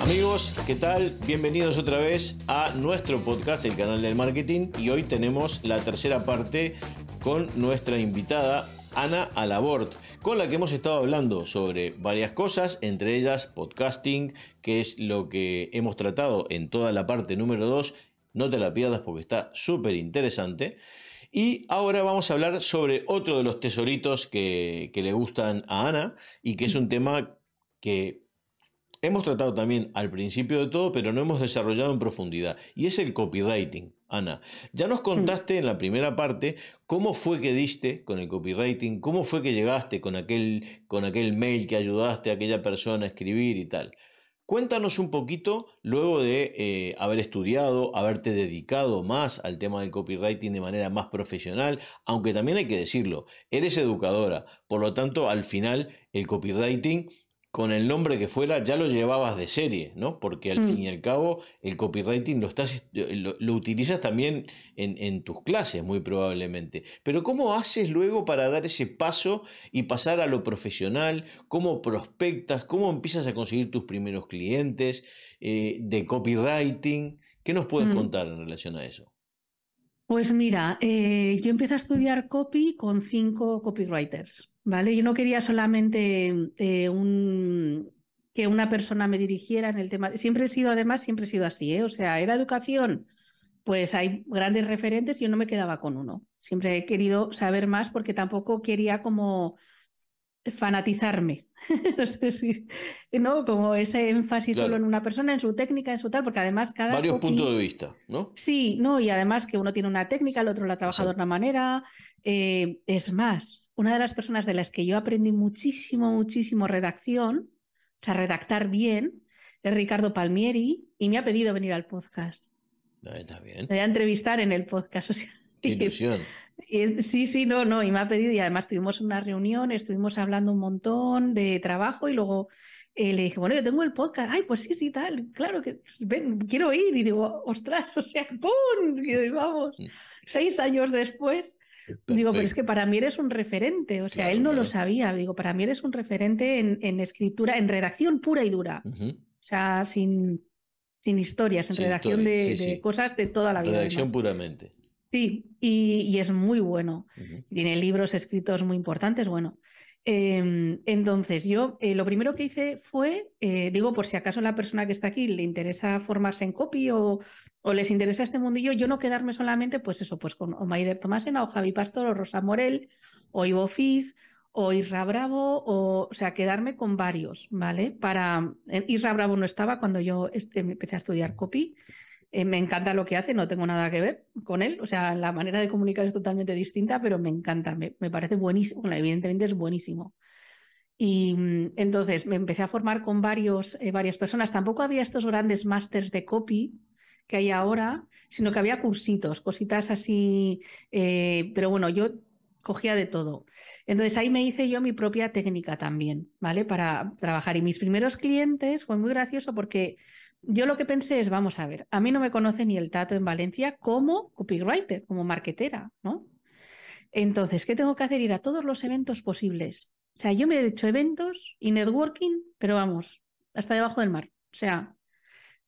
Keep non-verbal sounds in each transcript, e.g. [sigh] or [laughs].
Amigos, ¿qué tal? Bienvenidos otra vez a nuestro podcast, el canal del marketing, y hoy tenemos la tercera parte con nuestra invitada Ana Alabort, con la que hemos estado hablando sobre varias cosas, entre ellas podcasting, que es lo que hemos tratado en toda la parte número 2. No te la pierdas porque está súper interesante. Y ahora vamos a hablar sobre otro de los tesoritos que, que le gustan a Ana y que es un tema que hemos tratado también al principio de todo, pero no hemos desarrollado en profundidad, y es el copywriting. Ana, ya nos contaste en la primera parte cómo fue que diste con el copywriting, cómo fue que llegaste con aquel, con aquel mail que ayudaste a aquella persona a escribir y tal. Cuéntanos un poquito, luego de eh, haber estudiado, haberte dedicado más al tema del copywriting de manera más profesional, aunque también hay que decirlo, eres educadora, por lo tanto, al final el copywriting con el nombre que fuera, ya lo llevabas de serie, ¿no? Porque al mm. fin y al cabo el copywriting lo, estás, lo, utilizas también en, tus clases, muy probablemente. Pero ¿cómo haces luego para dar ese paso y pasar a lo profesional? ¿Cómo prospectas? ¿Cómo empiezas a conseguir tus primeros clientes eh, de copywriting? ¿Qué nos puedes mm. contar en relación a eso? Pues mira, eh, yo empecé a estudiar copy con cinco copywriters. ¿Vale? Yo no quería solamente eh, un, que una persona me dirigiera en el tema. Siempre he sido, además, siempre he sido así, ¿eh? O sea, era educación, pues hay grandes referentes y yo no me quedaba con uno. Siempre he querido saber más porque tampoco quería como fanatizarme. [laughs] no sé si, ¿no? Como ese énfasis solo en una persona, en su técnica, en su tal, porque además cada. Varios puntos de vista, ¿no? Sí, no, y además que uno tiene una técnica, el otro la ha trabajado de otra manera. Eh, es más, una de las personas de las que yo aprendí muchísimo, muchísimo redacción, o sea, redactar bien, es Ricardo Palmieri, y me ha pedido venir al podcast. Está bien. Me voy a entrevistar en el podcast. [laughs] O sea, ilusión sí, sí, no, no, y me ha pedido, y además tuvimos una reunión, estuvimos hablando un montón de trabajo y luego eh, le dije, bueno, yo tengo el podcast, ay, pues sí, sí, tal, claro que ven, quiero ir, y digo, ostras, o sea, [laughs] ¡pum! Y vamos, mm. seis años después. Digo, pero es que para mí eres un referente, o sea, él no lo sabía, digo, para mí eres un referente en, escritura, en redacción pura y dura, o sea, sin, sin historias, en redacción de, cosas de toda la vida. Redacción puramente. Sí, y, es muy bueno. Tiene libros escritos muy importantes, bueno. Em, entonces, yo eh, lo primero que hice fue, eh, digo, por si acaso la persona que está aquí le interesa formarse en copy o, o, les interesa este mundillo, yo no quedarme solamente, pues eso, pues con o Maider Tomásena o Javi Pastor o Rosa Morel o Ivo Fiz o Isra Bravo, o, o sea, quedarme con varios, ¿vale? Para, eh, Isra Bravo no estaba cuando yo este, empecé a estudiar copy, eh, me encanta lo que hace, no tengo nada que ver con él. O sea, la manera de comunicar es totalmente distinta, pero me encanta, me, parece buenísimo. evidentemente es buenísimo. Y mm, entonces me empecé a formar con varios, eh, varias personas. Tampoco había estos grandes másters de copy que hay ahora, sino que había cursitos, cositas así. Eh, pero bueno, yo cogía de todo. Entonces ahí me hice yo mi propia técnica también, ¿vale? Para trabajar. Y mis primeros clientes fue muy gracioso porque yo lo que pensé es, vamos a ver, a mí no me conoce ni el Tato en Valencia como copywriter, como marketera, ¿no? Entonces, ¿qué tengo que hacer? Ir a todos los eventos posibles. O sea, yo me he hecho eventos y networking, pero vamos, hasta debajo del mar. O sea,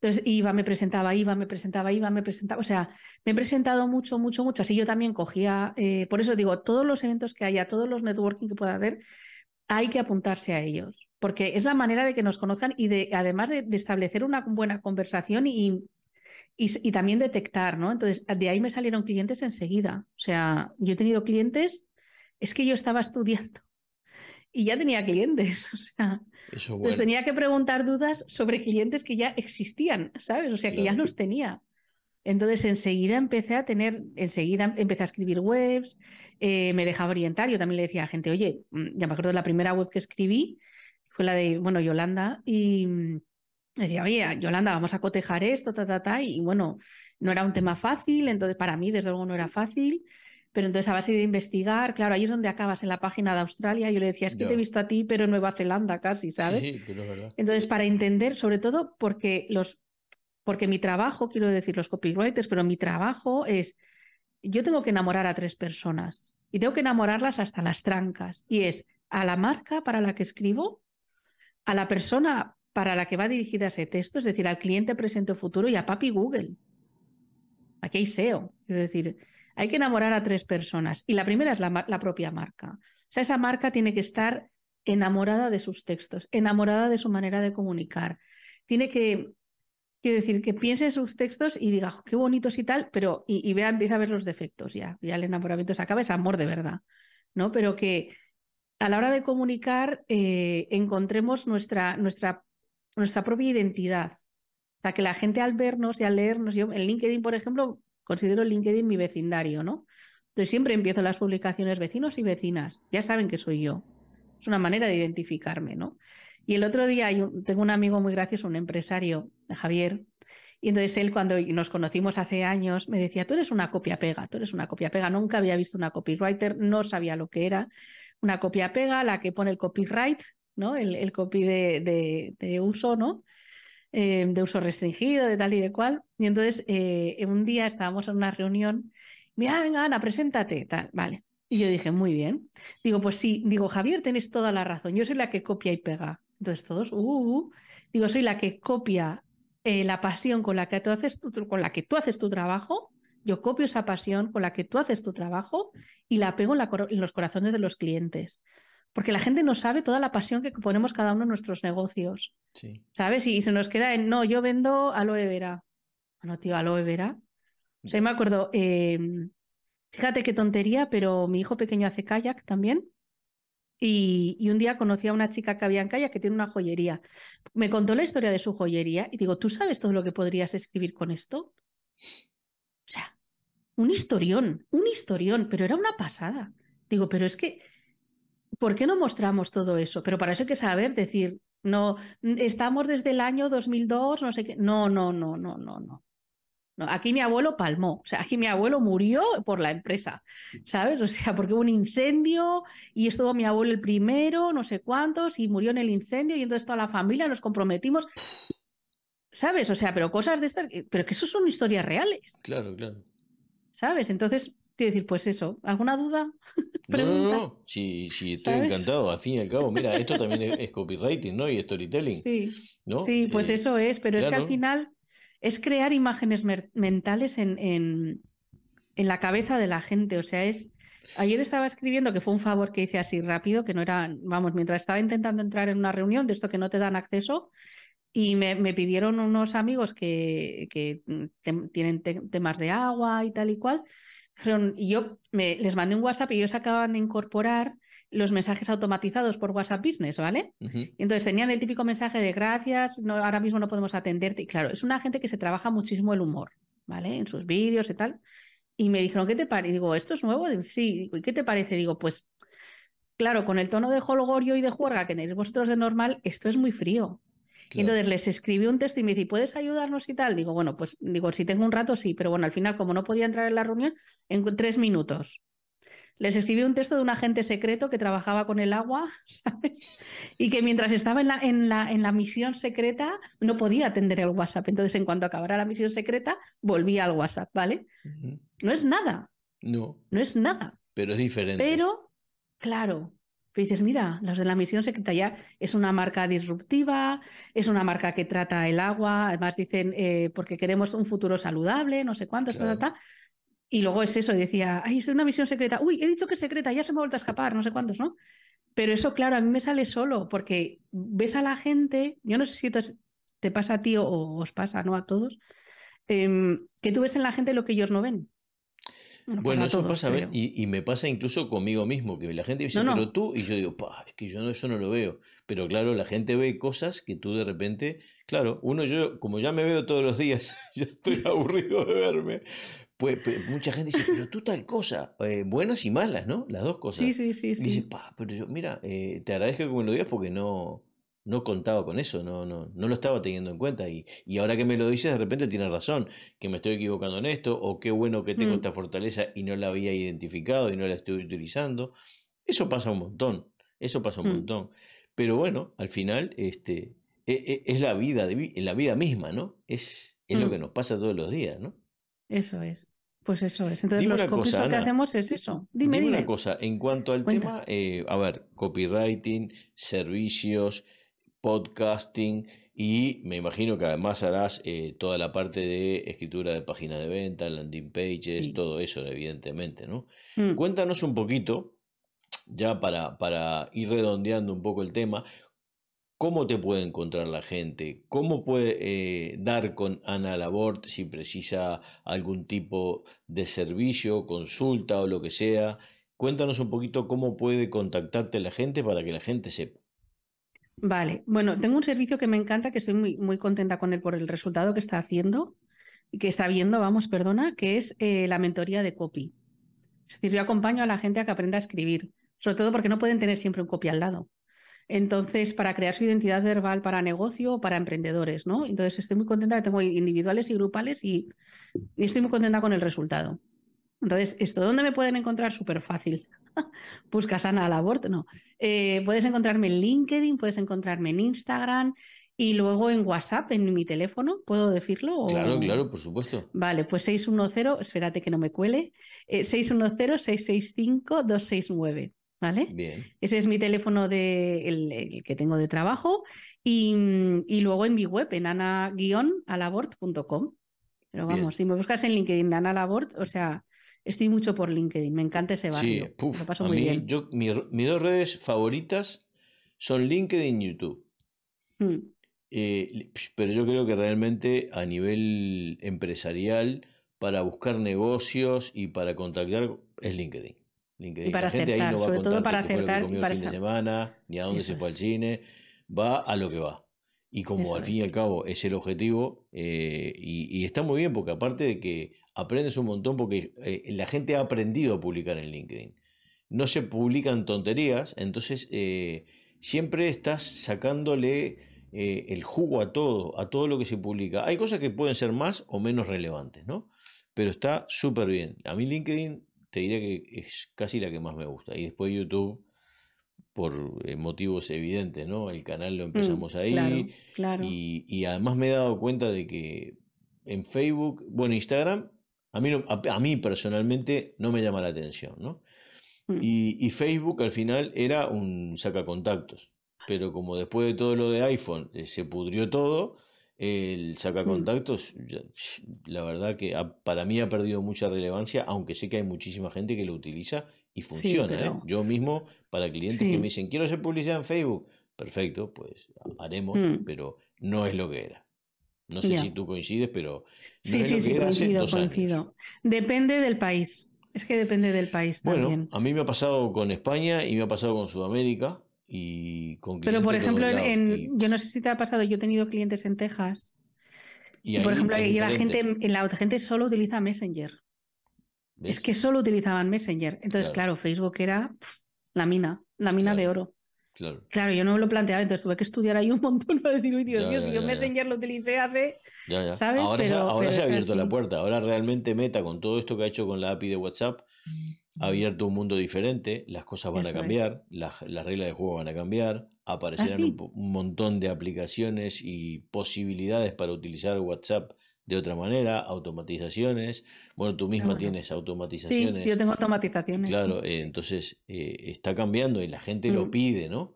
entonces iba, me presentaba, iba, me presentaba, iba, me presentaba. O sea, me he presentado mucho, mucho, mucho. Así yo también cogía, eh, por eso digo, todos los eventos que haya, todos los networking que pueda haber, hay que apuntarse a ellos porque es la manera de que nos conozcan y de, además de, establecer una buena conversación y, y, también detectar, ¿no? Entonces, de ahí me salieron clientes enseguida. O sea, yo he tenido clientes, es que yo estaba estudiando [laughs] y ya tenía clientes. [laughs] O sea, Eso tenía que preguntar dudas sobre clientes que ya existían, ¿sabes? O sea, que ya los tenía. Entonces enseguida empecé a tener, enseguida empecé a escribir webs, eh, me dejaba orientar, yo también le decía a gente, oye, mm, ya me acuerdo de la primera web que escribí, fue la de, bueno, Yolanda, y mm, decía, oye, Yolanda, vamos a cotejar esto, ta, ta, ta, y bueno, no era un tema fácil, entonces para mí desde luego no era fácil, pero entonces a base de investigar, claro, ahí es donde acabas en la página de Australia, yo le decía, es que te he visto a ti, pero en Nueva Zelanda casi, ¿sabes? Sí, pero es verdad. Entonces, para entender, sobre todo porque los, porque mi trabajo, quiero decir los copywriters, pero mi trabajo es yo tengo que enamorar a tres personas y tengo que enamorarlas hasta las trancas. Y es a la marca para la que escribo, a la persona para la que va dirigida ese texto, es decir, al cliente presente o futuro y a papi Google. Aquí hay SEO. Es decir, hay que enamorar a tres personas. Y la primera es la, la propia marca. O sea, esa marca tiene que estar enamorada de sus textos, enamorada de su manera de comunicar. Tiene que, quiero decir, que piense en sus textos y diga, qué bonitos y tal, pero y, vea, empieza a ver los defectos ya, ya el enamoramiento se acaba, es amor de verdad, ¿no? Pero que a la hora de comunicar eh, encontremos nuestra, nuestra, nuestra propia identidad. O sea, que la gente al vernos y al leernos, yo en LinkedIn, por ejemplo, considero LinkedIn mi vecindario, ¿no? Entonces siempre empiezo las publicaciones vecinos y vecinas, ya saben que soy yo. Es una manera de identificarme, ¿no? Y el otro día tengo un amigo muy gracioso, un empresario, Javier, y entonces él cuando nos conocimos hace años me decía, tú eres una copia pega, tú eres una copia pega. Nunca había visto una copywriter, no sabía lo que era. Una copia pega, la que pone el copyright, ¿no? El, copy de, uso, ¿no? Eh, de uso restringido, de tal y de cual. Y entonces eh, un día estábamos en una reunión Mira, venga, Ana, preséntate, tal, vale. Y yo dije, muy bien. Digo, pues sí, digo, Javier, tenés toda la razón. Yo soy la que copia y pega. Entonces todos, uh, uh, uh. digo, soy la que copia eh, la pasión con la que tú haces tu, con la que tú haces tu trabajo. Yo copio esa pasión con la que tú haces tu trabajo y la pego en, los corazones de los clientes. Porque la gente no sabe toda la pasión que ponemos cada uno en nuestros negocios. Sí. ¿Sabes? Y, se nos queda en, no, yo vendo aloe vera. Bueno, tío, aloe vera o sea, me acuerdo, em, fíjate qué tontería, pero mi hijo pequeño hace kayak también. Y, un día conocí a una chica que había en kayak que tiene una joyería. Me contó la historia de su joyería y digo, ¿tú sabes todo lo que podrías escribir con esto? Un historión, un historión, pero era una pasada. Digo, pero es que, ¿por qué no mostramos todo eso? Pero para eso hay que saber decir, no, estamos desde el año 2002, no sé qué. No, no, no, no, no, no aquí mi abuelo palmó, o sea, aquí mi abuelo murió por la empresa, ¿sabes? O sea, porque hubo un incendio y estuvo mi abuelo el primero, no sé cuántos, y murió en el incendio y entonces toda la familia nos comprometimos. ¿Sabes? O sea, pero cosas de estas, pero que eso son historias reales. Claro, claro. ¿Sabes? Entonces, quiero decir, pues eso, ¿alguna duda? [laughs] No, no, no, sí, sí, estoy encantado. Al fin y al cabo, mira, esto también es, copywriting, ¿no? Y storytelling. Sí, sí pues eh, eso es, pero es que al final es crear imágenes mentales en, en, la cabeza de la gente. O sea, es. Ayer estaba escribiendo que fue un favor que hice así rápido, que no era, vamos, mientras estaba intentando entrar en una reunión de esto que no te dan acceso, y me, pidieron unos amigos que, que tienen temas de agua y tal y cual. Y yo me, les mandé un WhatsApp y ellos acaban de incorporar los mensajes automatizados por WhatsApp Business, ¿vale? Y entonces tenían el típico mensaje de gracias, no, ahora mismo no podemos atenderte. Y claro, es una gente que se trabaja muchísimo el humor, ¿vale? En sus vídeos y tal. Y me dijeron, ¿qué te parece? Digo, ¿esto es nuevo? Sí, ¿y qué te parece? Digo, pues, claro, con el tono de holgorio y de juerga que tenéis vosotros de normal, esto es muy frío. Entonces les escribí un texto y me dice, ¿puedes ayudarnos y tal? Digo, bueno, pues digo, si tengo un rato, sí, pero bueno, al final, como no podía entrar en la reunión, en tres minutos les escribí un texto de un agente secreto que trabajaba con el agua, [laughs] ¿sabes? Y que mientras estaba en la, en la, en la misión secreta no podía atender el WhatsApp. Entonces, en cuanto acabara la misión secreta, volvía al WhatsApp, ¿vale? No es nada. No. No es nada. Pero es diferente. Pero, claro, dices, mira, los de la misión secreta ya es una marca disruptiva, es una marca que trata el agua, además dicen, eh, porque queremos un futuro saludable, no sé cuánto, claro. Y luego es eso, y decía, ay, es una misión secreta. Uy, he dicho que es secreta, ya se me ha vuelto a escapar, no sé cuántos, ¿no? Pero eso, claro, a mí me sale solo, porque ves a la gente, yo no sé si te pasa a ti o os pasa, ¿no? A todos, em, que tú ves en la gente lo que ellos no ven. Bueno, eso pasa, ver, y, me pasa incluso conmigo mismo, que la gente dice, pero tú, y yo digo, pa, es que yo no, eso no lo veo. Pero claro, la gente ve cosas que tú de repente, claro, uno yo, como ya me veo todos los días, [laughs] ya estoy [laughs] aburrido de verme, pues, pues, mucha gente dice, pero tú tal cosa, eh, buenas y malas, ¿no? Las dos cosas. Sí, sí, sí. Y dice, pa, pero yo, mira, eh, te agradezco que me lo digas porque no, no contaba con eso, no, no, no lo estaba teniendo en cuenta. Y, y ahora que me lo dices, de repente tienes razón, que me estoy equivocando en esto, o qué bueno que tengo mm. esta fortaleza y no la había identificado y no la estoy utilizando. Eso pasa un montón, eso pasa un mm. montón. Pero bueno, al final, este, e, e, es, la vida, la vida misma, ¿no? Es, es lo mm. que nos pasa todos los días, ¿no? Eso es. Pues eso es. Entonces, los copies lo que hacemos es eso. Dime, dime. una cosa, en cuanto al tema, eh, a ver, copywriting, servicios, podcasting, y me imagino que además harás eh, toda la parte de escritura de página de venta, landing pages, todo eso, evidentemente, ¿no? Mm. Cuéntanos un poquito, ya para, para ir redondeando un poco el tema, ¿Cómo te puede encontrar la gente? ¿Cómo puede eh, dar con Ana Labort si precisa algún tipo de servicio, consulta o lo que sea? Cuéntanos un poquito cómo puede contactarte la gente para que la gente sepa. Vale, bueno, tengo un servicio que me encanta, que estoy muy, muy contenta con él por el resultado que está haciendo y que está viendo, vamos, perdona, que es eh, la mentoría de copy. Es decir, yo acompaño a la gente a que aprenda a escribir, sobre todo porque no pueden tener siempre un copy al lado. Entonces, para crear su identidad verbal para negocio o para emprendedores, ¿no? Entonces, estoy muy contenta tengo individuales y grupales y, estoy muy contenta con el resultado. Entonces, ¿esto dónde me pueden encontrar? Súper fácil. [laughs] Buscas Ana Labort, no. Eh, puedes encontrarme en LinkedIn, puedes encontrarme en Instagram y luego en WhatsApp, en mi teléfono, ¿puedo decirlo? Claro, claro, por supuesto. Vale, pues 610, espérate que no me cuele, eh, 610-665-269. ¿vale? Bien. Ese es mi teléfono de, el, que tengo de trabajo y, luego en mi web, en ana-alabort.com. Pero vamos, si me buscas en LinkedIn, Ana Labort, o sea, estoy mucho por LinkedIn, me encanta ese barrio. Sí, puf, paso muy bien. Yo, mis dos redes favoritas son LinkedIn y YouTube. Mm. Eh, pero yo creo que realmente a nivel empresarial, para buscar negocios y para contactar, es LinkedIn. Y para acertar, sobre todo para acertar. Y para el fin de semana, ni a dónde se fue al cine, va a lo que va. Y como al fin y al cabo es el objetivo, eh, y, está muy bien porque aparte de que aprendes un montón, porque eh, la gente ha aprendido a publicar en LinkedIn. No se publican tonterías, entonces eh, siempre estás sacándole el jugo a todo, a todo lo que se publica. Hay cosas que pueden ser más o menos relevantes, ¿no? Pero está súper bien. A mí LinkedIn te diría que es casi la que más me gusta. Y después YouTube, por eh, motivos evidentes, ¿no? El canal lo mm, empezamos ahí. Claro, Y, además me he dado cuenta de que en Facebook, bueno, Instagram, a mí, a, mí personalmente no me llama la atención, ¿no? Mm. Y, Facebook al final era un sacacontactos. Pero como después de todo lo de iPhone eh, se pudrió todo, el sacacontactos, mm. la verdad que para mí ha perdido mucha relevancia, aunque sé que hay muchísima gente que lo utiliza y funciona. ¿eh? Yo mismo, para clientes que me dicen, quiero hacer publicidad en Facebook, perfecto, pues haremos, mm. pero no es lo que era. No sé si tú coincides, pero... sí, sí, sí, coincido, coincido. Depende del país. Es que depende del país bueno, A mí me ha pasado con España y me ha pasado con Sudamérica y Pero por ejemplo, en, yo no sé si te ha pasado, yo he tenido clientes en Texas. Y, por ejemplo, ahí la gente, en la gente solo utiliza Messenger. Es que solo utilizaban Messenger. Entonces, claro, Facebook era la mina, la mina de oro. Claro. claro. yo no me lo planteaba, entonces tuve que estudiar ahí un montón para decir, uy, Dios mío, si yo Messenger lo utilicé hace. ¿Sabes? Ahora, pero, ahora se ha abierto la puerta. Ahora realmente Meta, con todo esto que ha hecho con la API de WhatsApp, ha abierto un mundo diferente, las cosas van a cambiar, las, reglas de juego van a cambiar, aparecerán un, montón de aplicaciones y posibilidades para utilizar WhatsApp de otra manera, automatizaciones. Bueno, tú misma tienes automatizaciones. Sí, yo tengo automatizaciones. Claro, eh, entonces eh, está cambiando y la gente lo mm. pide, ¿no?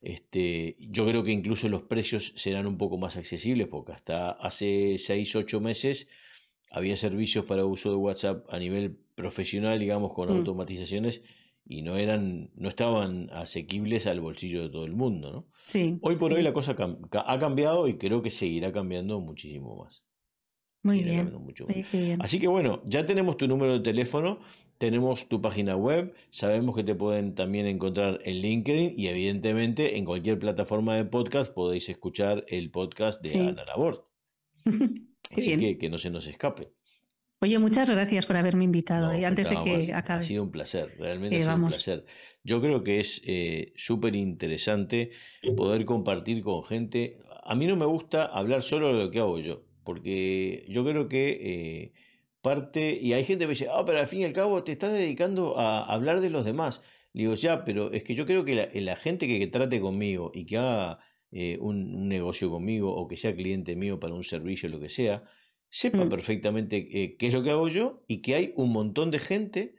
Este, yo creo que incluso los precios serán un poco más accesibles porque hasta hace 6, 8 meses había servicios para uso de WhatsApp a nivel profesional, digamos, con mm. automatizaciones y no eran, no estaban asequibles al bolsillo de todo el mundo, ¿no? Sí. Hoy por hoy la cosa ha cambiado y creo que seguirá cambiando muchísimo más. Muy bien. Así que bueno, ya tenemos tu número de teléfono, tenemos tu página web, sabemos que te pueden también encontrar en LinkedIn y evidentemente en cualquier plataforma de podcast podéis escuchar el podcast de Ana Labor. [laughs] Así que que no se nos escape. Oye, muchas gracias por haberme invitado y antes de que acabes. Ha sido un placer, realmente ha sido un placer. Yo creo que es eh, súper interesante poder compartir con gente. A mí no me gusta hablar solo de lo que hago yo, porque yo creo que eh, parte, y hay gente que me dice, ah, pero al fin y al cabo te estás dedicando a hablar de los demás. digo, ya, pero es que yo creo que la, gente que, trate conmigo y que haga eh, un, un negocio conmigo o que sea cliente mío para un servicio, lo que sea, sepa mm. perfectamente eh, qué es lo que hago yo y que hay un montón de gente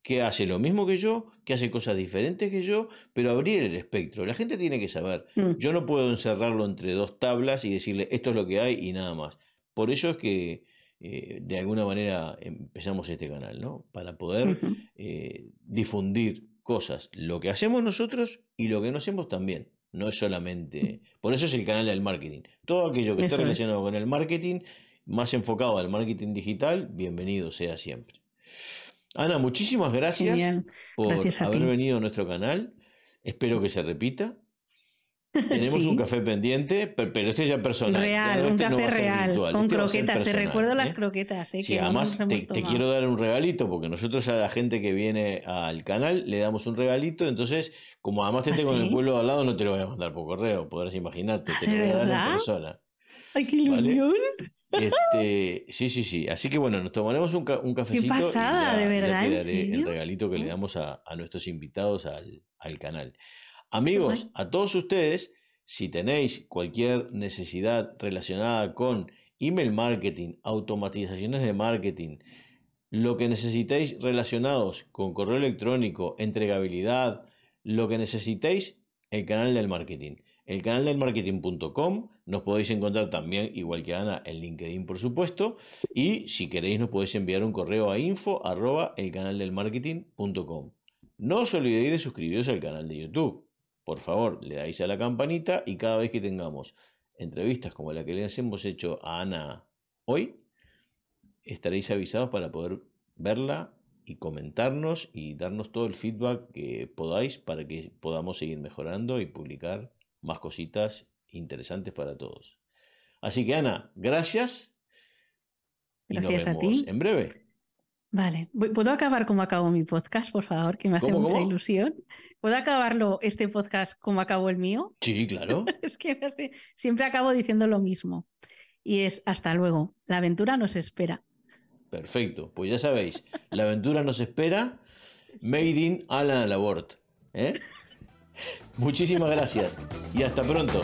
que hace lo mismo que yo, que hace cosas diferentes que yo, pero abrir el espectro. La gente tiene que saber. Mm. Yo no puedo encerrarlo entre dos tablas y decirle esto es lo que hay y nada más. Por eso es que eh, de alguna manera empezamos este canal, ¿no? Para poder eh, difundir cosas, lo que hacemos nosotros y lo que no hacemos también. No es solamente. Por eso es el canal del marketing. Todo aquello que esté relacionado con el marketing, más enfocado al marketing digital, bienvenido sea siempre. Ana, muchísimas gracias por haber venido a nuestro canal. Espero que se repita. Tenemos un café pendiente, pero este ya personal. Real, un este café real, con este croquetas. te recuerdo las ¿eh? croquetas. ¿eh? Sí, además te, quiero dar un regalito, porque nosotros a la gente que viene al canal le damos un regalito. Entonces, como además te ¿Ah, tengo en el pueblo al lado, no te lo voy a mandar por correo, podrás imaginarte, te lo voy a dar en persona. ¡Ay, qué ilusión! Este, [laughs] sí, sí, sí. Así que bueno, nos tomaremos un, un cafecito. Qué pasada, de verdad. el regalito que le damos a, nuestros invitados al, canal. Amigos, a todos ustedes, si tenéis cualquier necesidad relacionada con email marketing, automatizaciones de marketing, lo que necesitéis relacionados con correo electrónico, entregabilidad, lo que necesitéis, el canal del marketing el canal del marketing.com. Nos podéis encontrar también, igual que Ana, en LinkedIn, por supuesto. Y si queréis, nos podéis enviar un correo a info arroba el canal del marketing.com. No os olvidéis de suscribiros al canal de YouTube. Por favor, le dais a la campanita y cada vez que tengamos entrevistas como la que les hemos hecho a Ana hoy, estaréis avisados para poder verla y comentarnos y darnos todo el feedback que podáis para que podamos seguir mejorando y publicar más cositas interesantes para todos. Así que Ana, gracias. Y gracias nos vemos a ti. En breve. Vale, ¿puedo acabar como acabo mi podcast, por favor? Que me hace mucha ilusión. ¿Puedo acabarlo este podcast como acabo el mío? Sí, claro. [laughs] es que siempre acabo diciendo lo mismo. Y es hasta luego. La aventura nos espera. Perfecto. Pues ya sabéis, la aventura nos espera. [laughs] Made in Alan Labort. ¿eh? [laughs] Muchísimas gracias y hasta pronto.